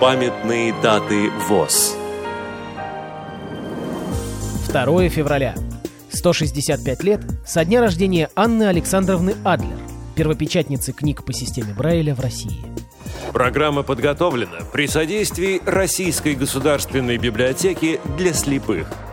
Памятные даты ВОЗ 2 февраля. 165 лет со дня рождения Анны Александровны Адлер, первопечатницы книг по системе Брайля в России. Программа подготовлена при содействии Российской государственной библиотеки для слепых –